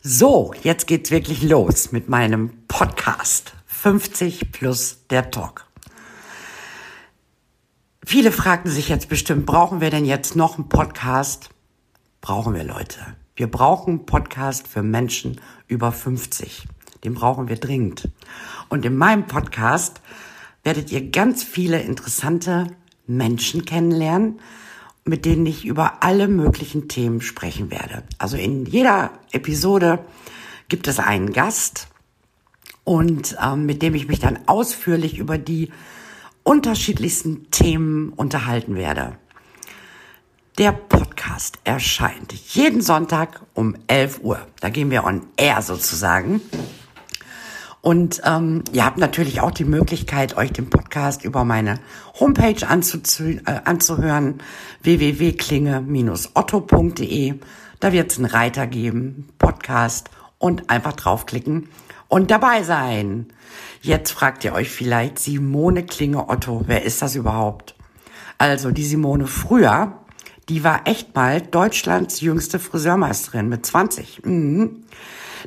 So, jetzt geht's wirklich los mit meinem Podcast 50 plus der Talk. Viele fragten sich jetzt bestimmt, brauchen wir denn jetzt noch einen Podcast? Brauchen wir Leute. Wir brauchen einen Podcast für Menschen über 50. Den brauchen wir dringend. Und in meinem Podcast werdet ihr ganz viele interessante Menschen kennenlernen, mit denen ich über alle möglichen Themen sprechen werde. Also in jeder Episode gibt es einen Gast und ähm, mit dem ich mich dann ausführlich über die unterschiedlichsten Themen unterhalten werde. Der Podcast erscheint jeden Sonntag um 11 Uhr. Da gehen wir on air sozusagen. Und ähm, ihr habt natürlich auch die Möglichkeit, euch den Podcast über meine Homepage äh, anzuhören, www.klinge-otto.de. Da wird es einen Reiter geben, Podcast und einfach draufklicken und dabei sein. Jetzt fragt ihr euch vielleicht, Simone Klinge Otto, wer ist das überhaupt? Also die Simone früher, die war echt mal Deutschlands jüngste Friseurmeisterin mit 20. Mhm.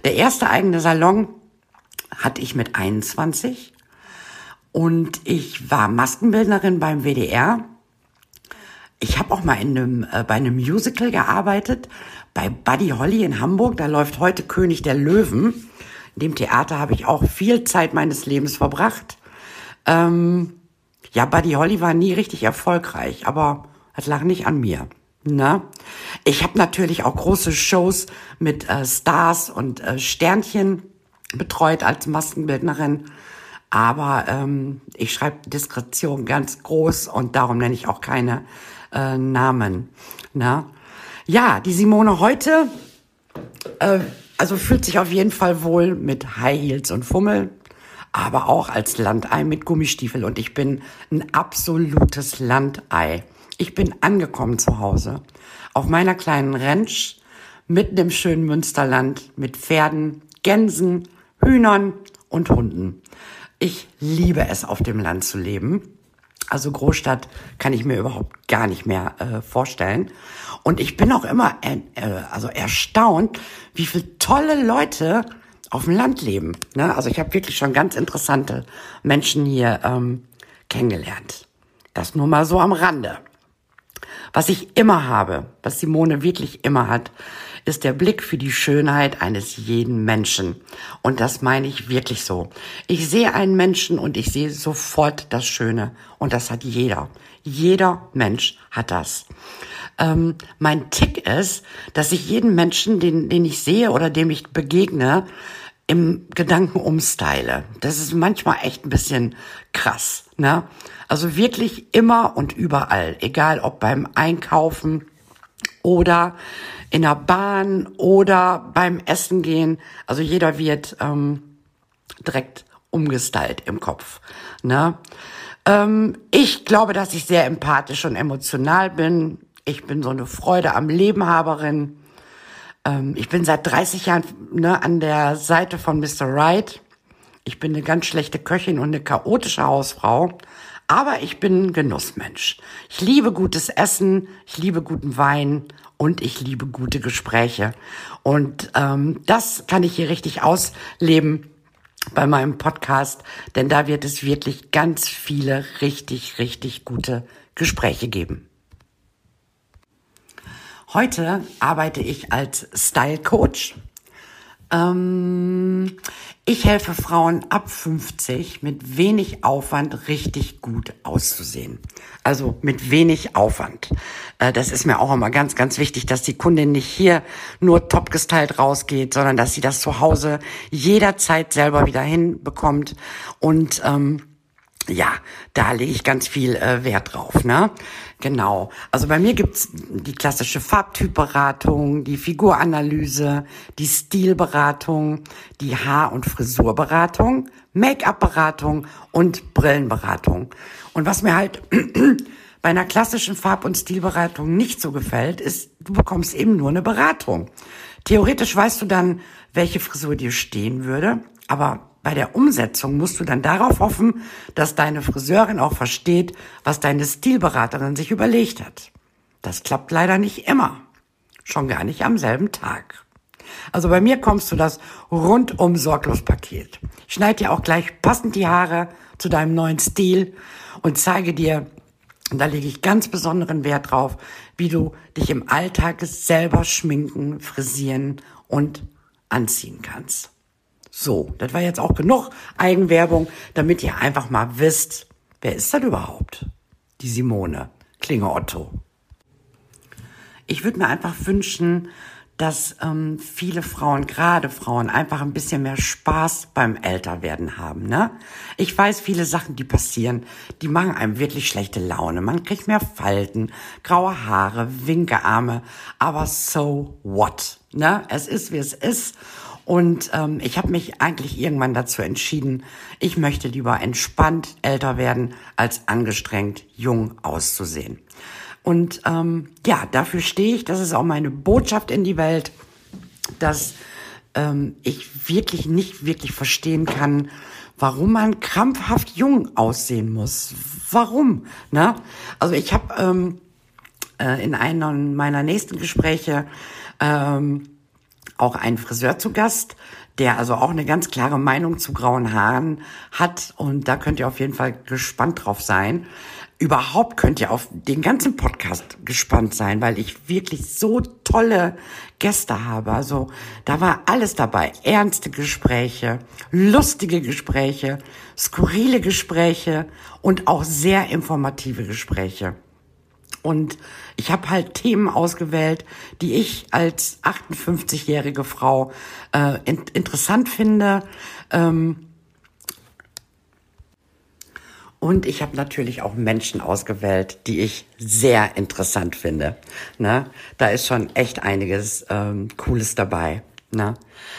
Der erste eigene Salon hatte ich mit 21 und ich war Maskenbildnerin beim WDR. Ich habe auch mal in einem, äh, bei einem Musical gearbeitet, bei Buddy Holly in Hamburg. Da läuft heute König der Löwen. In dem Theater habe ich auch viel Zeit meines Lebens verbracht. Ähm, ja, Buddy Holly war nie richtig erfolgreich, aber es lag nicht an mir. Na? Ich habe natürlich auch große Shows mit äh, Stars und äh, Sternchen betreut als Maskenbildnerin. Aber ähm, ich schreibe Diskretion ganz groß und darum nenne ich auch keine äh, Namen. Na? Ja, die Simone heute, äh, also fühlt sich auf jeden Fall wohl mit High Heels und Fummel, aber auch als Landei mit Gummistiefel. Und ich bin ein absolutes Landei. Ich bin angekommen zu Hause auf meiner kleinen Ranch mitten im schönen Münsterland mit Pferden, Gänsen, Hühnern und Hunden. Ich liebe es, auf dem Land zu leben. Also Großstadt kann ich mir überhaupt gar nicht mehr äh, vorstellen. Und ich bin auch immer äh, also erstaunt, wie viele tolle Leute auf dem Land leben. Ne? Also ich habe wirklich schon ganz interessante Menschen hier ähm, kennengelernt. Das nur mal so am Rande. Was ich immer habe, was Simone wirklich immer hat, ist der Blick für die Schönheit eines jeden Menschen. Und das meine ich wirklich so. Ich sehe einen Menschen und ich sehe sofort das Schöne. Und das hat jeder. Jeder Mensch hat das. Ähm, mein Tick ist, dass ich jeden Menschen, den, den ich sehe oder dem ich begegne, im Gedanken umstyle. Das ist manchmal echt ein bisschen krass. Ne? Also wirklich immer und überall, egal ob beim Einkaufen oder in der Bahn oder beim Essen gehen. Also jeder wird ähm, direkt umgestylt im Kopf. Ne? Ähm, ich glaube, dass ich sehr empathisch und emotional bin. Ich bin so eine Freude am Lebenhaberin. Ähm, ich bin seit 30 Jahren ne, an der Seite von Mr. Wright. Ich bin eine ganz schlechte Köchin und eine chaotische Hausfrau. Aber ich bin ein Genussmensch. Ich liebe gutes Essen, ich liebe guten Wein und ich liebe gute Gespräche. Und ähm, das kann ich hier richtig ausleben bei meinem Podcast, denn da wird es wirklich ganz viele richtig, richtig gute Gespräche geben. Heute arbeite ich als Style Coach. Ähm, ich helfe Frauen ab 50 mit wenig Aufwand richtig gut auszusehen. Also mit wenig Aufwand. Äh, das ist mir auch immer ganz, ganz wichtig, dass die Kundin nicht hier nur top gestylt rausgeht, sondern dass sie das zu Hause jederzeit selber wieder hinbekommt und ähm, ja, da lege ich ganz viel äh, Wert drauf, ne? Genau. Also bei mir gibt's die klassische Farbtypberatung, die Figuranalyse, die Stilberatung, die Haar- und Frisurberatung, Make-up-Beratung und Brillenberatung. Und was mir halt bei einer klassischen Farb- und Stilberatung nicht so gefällt, ist, du bekommst eben nur eine Beratung. Theoretisch weißt du dann, welche Frisur dir stehen würde, aber bei der Umsetzung musst du dann darauf hoffen, dass deine Friseurin auch versteht, was deine Stilberaterin sich überlegt hat. Das klappt leider nicht immer. Schon gar nicht am selben Tag. Also bei mir kommst du das rundum sorglos Paket. Ich schneide dir auch gleich passend die Haare zu deinem neuen Stil und zeige dir, und da lege ich ganz besonderen Wert drauf, wie du dich im Alltag selber schminken, frisieren und anziehen kannst. So, das war jetzt auch genug Eigenwerbung, damit ihr einfach mal wisst, wer ist das überhaupt? Die Simone Klinge Otto. Ich würde mir einfach wünschen, dass ähm, viele Frauen, gerade Frauen, einfach ein bisschen mehr Spaß beim Älterwerden haben. Ne? Ich weiß, viele Sachen, die passieren, die machen einem wirklich schlechte Laune. Man kriegt mehr Falten, graue Haare, Winkearme, aber so what? Ne? Es ist, wie es ist. Und ähm, ich habe mich eigentlich irgendwann dazu entschieden, ich möchte lieber entspannt älter werden, als angestrengt jung auszusehen. Und ähm, ja, dafür stehe ich. Das ist auch meine Botschaft in die Welt, dass ähm, ich wirklich nicht wirklich verstehen kann, warum man krampfhaft jung aussehen muss. Warum? Ne? Also ich habe ähm, äh, in einem meiner nächsten Gespräche ähm, auch einen Friseur zu Gast, der also auch eine ganz klare Meinung zu grauen Haaren hat. Und da könnt ihr auf jeden Fall gespannt drauf sein. Überhaupt könnt ihr auf den ganzen Podcast gespannt sein, weil ich wirklich so tolle Gäste habe. Also da war alles dabei. Ernste Gespräche, lustige Gespräche, skurrile Gespräche und auch sehr informative Gespräche. Und ich habe halt Themen ausgewählt, die ich als 58-jährige Frau äh, in, interessant finde. Ähm, und ich habe natürlich auch Menschen ausgewählt, die ich sehr interessant finde. Ne? Da ist schon echt einiges ähm, Cooles dabei. Ne?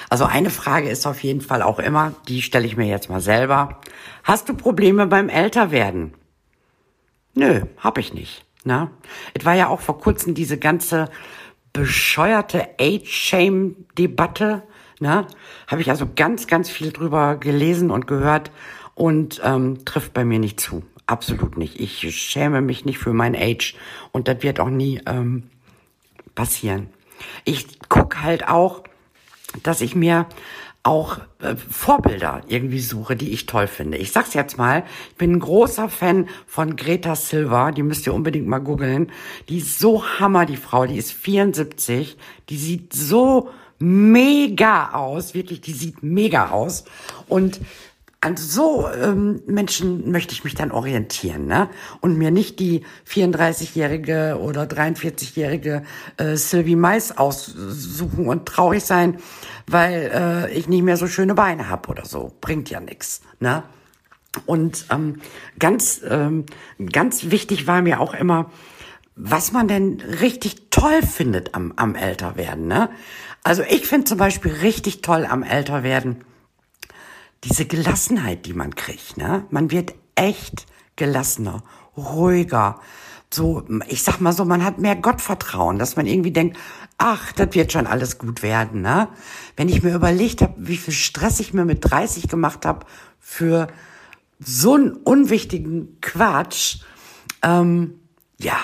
Also eine Frage ist auf jeden Fall auch immer, die stelle ich mir jetzt mal selber. Hast du Probleme beim Älterwerden? Nö, hab ich nicht. Na? Es war ja auch vor kurzem diese ganze bescheuerte Age-Shame-Debatte. Ne? Habe ich also ganz, ganz viel drüber gelesen und gehört und ähm, trifft bei mir nicht zu. Absolut nicht. Ich schäme mich nicht für mein Age und das wird auch nie ähm, passieren. Ich guck halt auch, dass ich mir auch äh, Vorbilder irgendwie suche, die ich toll finde. Ich sag's jetzt mal, ich bin ein großer Fan von Greta Silva, die müsst ihr unbedingt mal googeln. Die ist so hammer, die Frau, die ist 74, die sieht so mega aus, wirklich, die sieht mega aus. Und an so ähm, Menschen möchte ich mich dann orientieren, ne? Und mir nicht die 34-jährige oder 43-jährige äh, Sylvie Mais aussuchen und traurig sein, weil äh, ich nicht mehr so schöne Beine habe oder so. Bringt ja nix, ne? Und ähm, ganz, ähm, ganz wichtig war mir auch immer, was man denn richtig toll findet am, am Älterwerden, ne? Also ich finde zum Beispiel richtig toll am Älterwerden, diese Gelassenheit, die man kriegt, ne? Man wird echt gelassener, ruhiger. So, ich sag mal so, man hat mehr Gottvertrauen, dass man irgendwie denkt, ach, das wird schon alles gut werden, ne? Wenn ich mir überlegt habe, wie viel Stress ich mir mit 30 gemacht habe für so einen unwichtigen Quatsch, ähm, ja,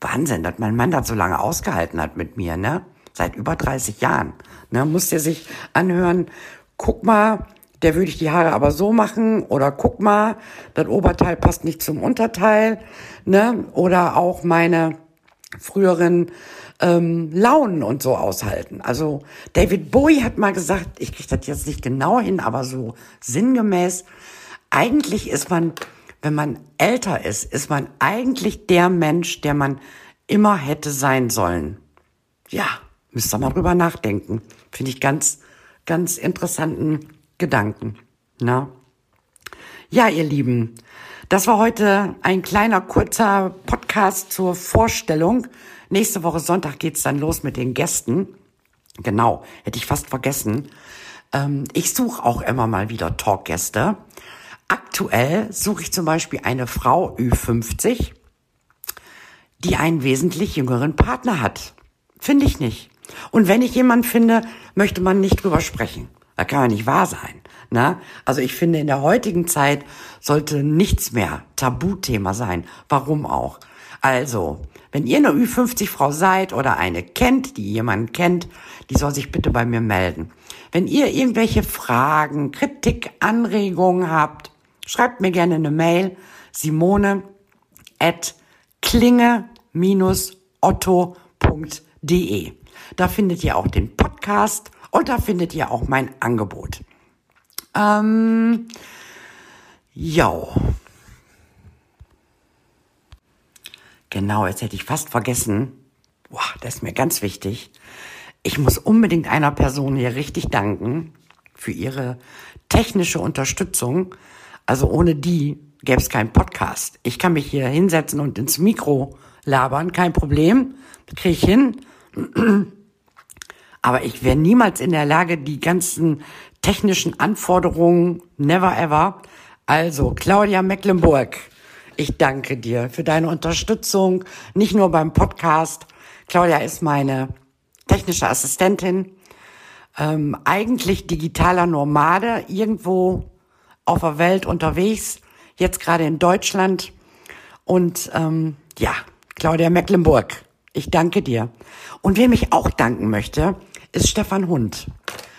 Wahnsinn, dass mein Mann das so lange ausgehalten hat mit mir, ne? Seit über 30 Jahren. Ne? Muss der sich anhören, guck mal, der würde ich die Haare aber so machen oder guck mal, das Oberteil passt nicht zum Unterteil, ne? Oder auch meine früheren ähm, Launen und so aushalten. Also David Bowie hat mal gesagt, ich kriege das jetzt nicht genau hin, aber so sinngemäß, eigentlich ist man, wenn man älter ist, ist man eigentlich der Mensch, der man immer hätte sein sollen. Ja, müsst ihr mal drüber nachdenken. Finde ich ganz, ganz interessanten Gedanken. Na? Ja, ihr Lieben, das war heute ein kleiner, kurzer Podcast zur Vorstellung. Nächste Woche Sonntag geht's dann los mit den Gästen. Genau, hätte ich fast vergessen. Ähm, ich suche auch immer mal wieder Talkgäste. Aktuell suche ich zum Beispiel eine Frau Ü50, die einen wesentlich jüngeren Partner hat. Finde ich nicht. Und wenn ich jemanden finde, möchte man nicht drüber sprechen. Das kann ja nicht wahr sein. Ne? Also ich finde, in der heutigen Zeit sollte nichts mehr Tabuthema sein. Warum auch? Also, wenn ihr eine Ü50-Frau seid oder eine kennt, die jemanden kennt, die soll sich bitte bei mir melden. Wenn ihr irgendwelche Fragen, Kritik, Anregungen habt, schreibt mir gerne eine Mail. Simone at klinge-otto.de. Da findet ihr auch den Podcast und da findet ihr auch mein Angebot. Ähm, ja. Genau, jetzt hätte ich fast vergessen. Boah, das ist mir ganz wichtig. Ich muss unbedingt einer Person hier richtig danken für ihre technische Unterstützung. Also ohne die gäbe es keinen Podcast. Ich kann mich hier hinsetzen und ins Mikro labern, kein Problem. Kriege ich hin. Aber ich wäre niemals in der Lage, die ganzen technischen Anforderungen, never ever. Also, Claudia Mecklenburg, ich danke dir für deine Unterstützung, nicht nur beim Podcast. Claudia ist meine technische Assistentin, ähm, eigentlich digitaler Nomade, irgendwo auf der Welt unterwegs, jetzt gerade in Deutschland. Und ähm, ja, Claudia Mecklenburg, ich danke dir. Und wer mich auch danken möchte, ist Stefan Hund.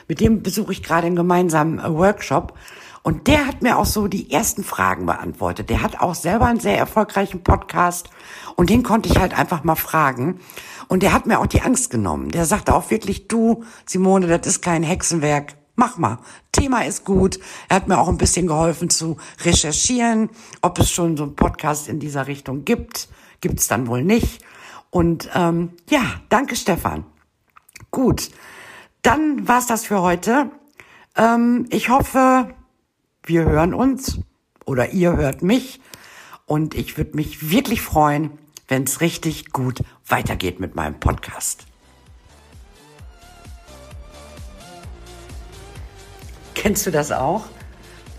Mit dem besuche ich gerade einen gemeinsamen äh, Workshop. Und der hat mir auch so die ersten Fragen beantwortet. Der hat auch selber einen sehr erfolgreichen Podcast und den konnte ich halt einfach mal fragen. Und der hat mir auch die Angst genommen. Der sagte auch wirklich, du, Simone, das ist kein Hexenwerk. Mach mal. Thema ist gut. Er hat mir auch ein bisschen geholfen zu recherchieren, ob es schon so einen Podcast in dieser Richtung gibt. Gibt es dann wohl nicht. Und ähm, ja, danke Stefan. Gut, dann war's das für heute. Ähm, ich hoffe, wir hören uns oder ihr hört mich. Und ich würde mich wirklich freuen, wenn es richtig gut weitergeht mit meinem Podcast. Kennst du das auch?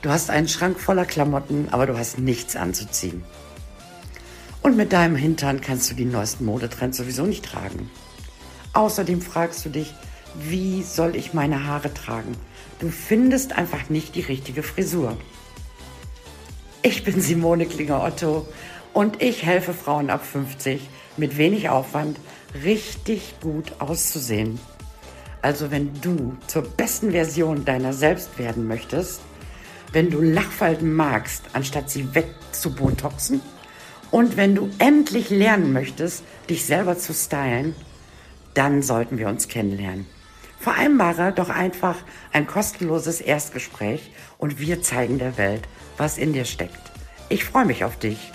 Du hast einen Schrank voller Klamotten, aber du hast nichts anzuziehen. Und mit deinem Hintern kannst du die neuesten Modetrends sowieso nicht tragen. Außerdem fragst du dich, wie soll ich meine Haare tragen? Du findest einfach nicht die richtige Frisur. Ich bin Simone Klinger-Otto und ich helfe Frauen ab 50 mit wenig Aufwand richtig gut auszusehen. Also wenn du zur besten Version deiner selbst werden möchtest, wenn du Lachfalten magst, anstatt sie wegzubotoxen und wenn du endlich lernen möchtest, dich selber zu stylen, dann sollten wir uns kennenlernen. Vereinbare doch einfach ein kostenloses Erstgespräch und wir zeigen der Welt, was in dir steckt. Ich freue mich auf dich.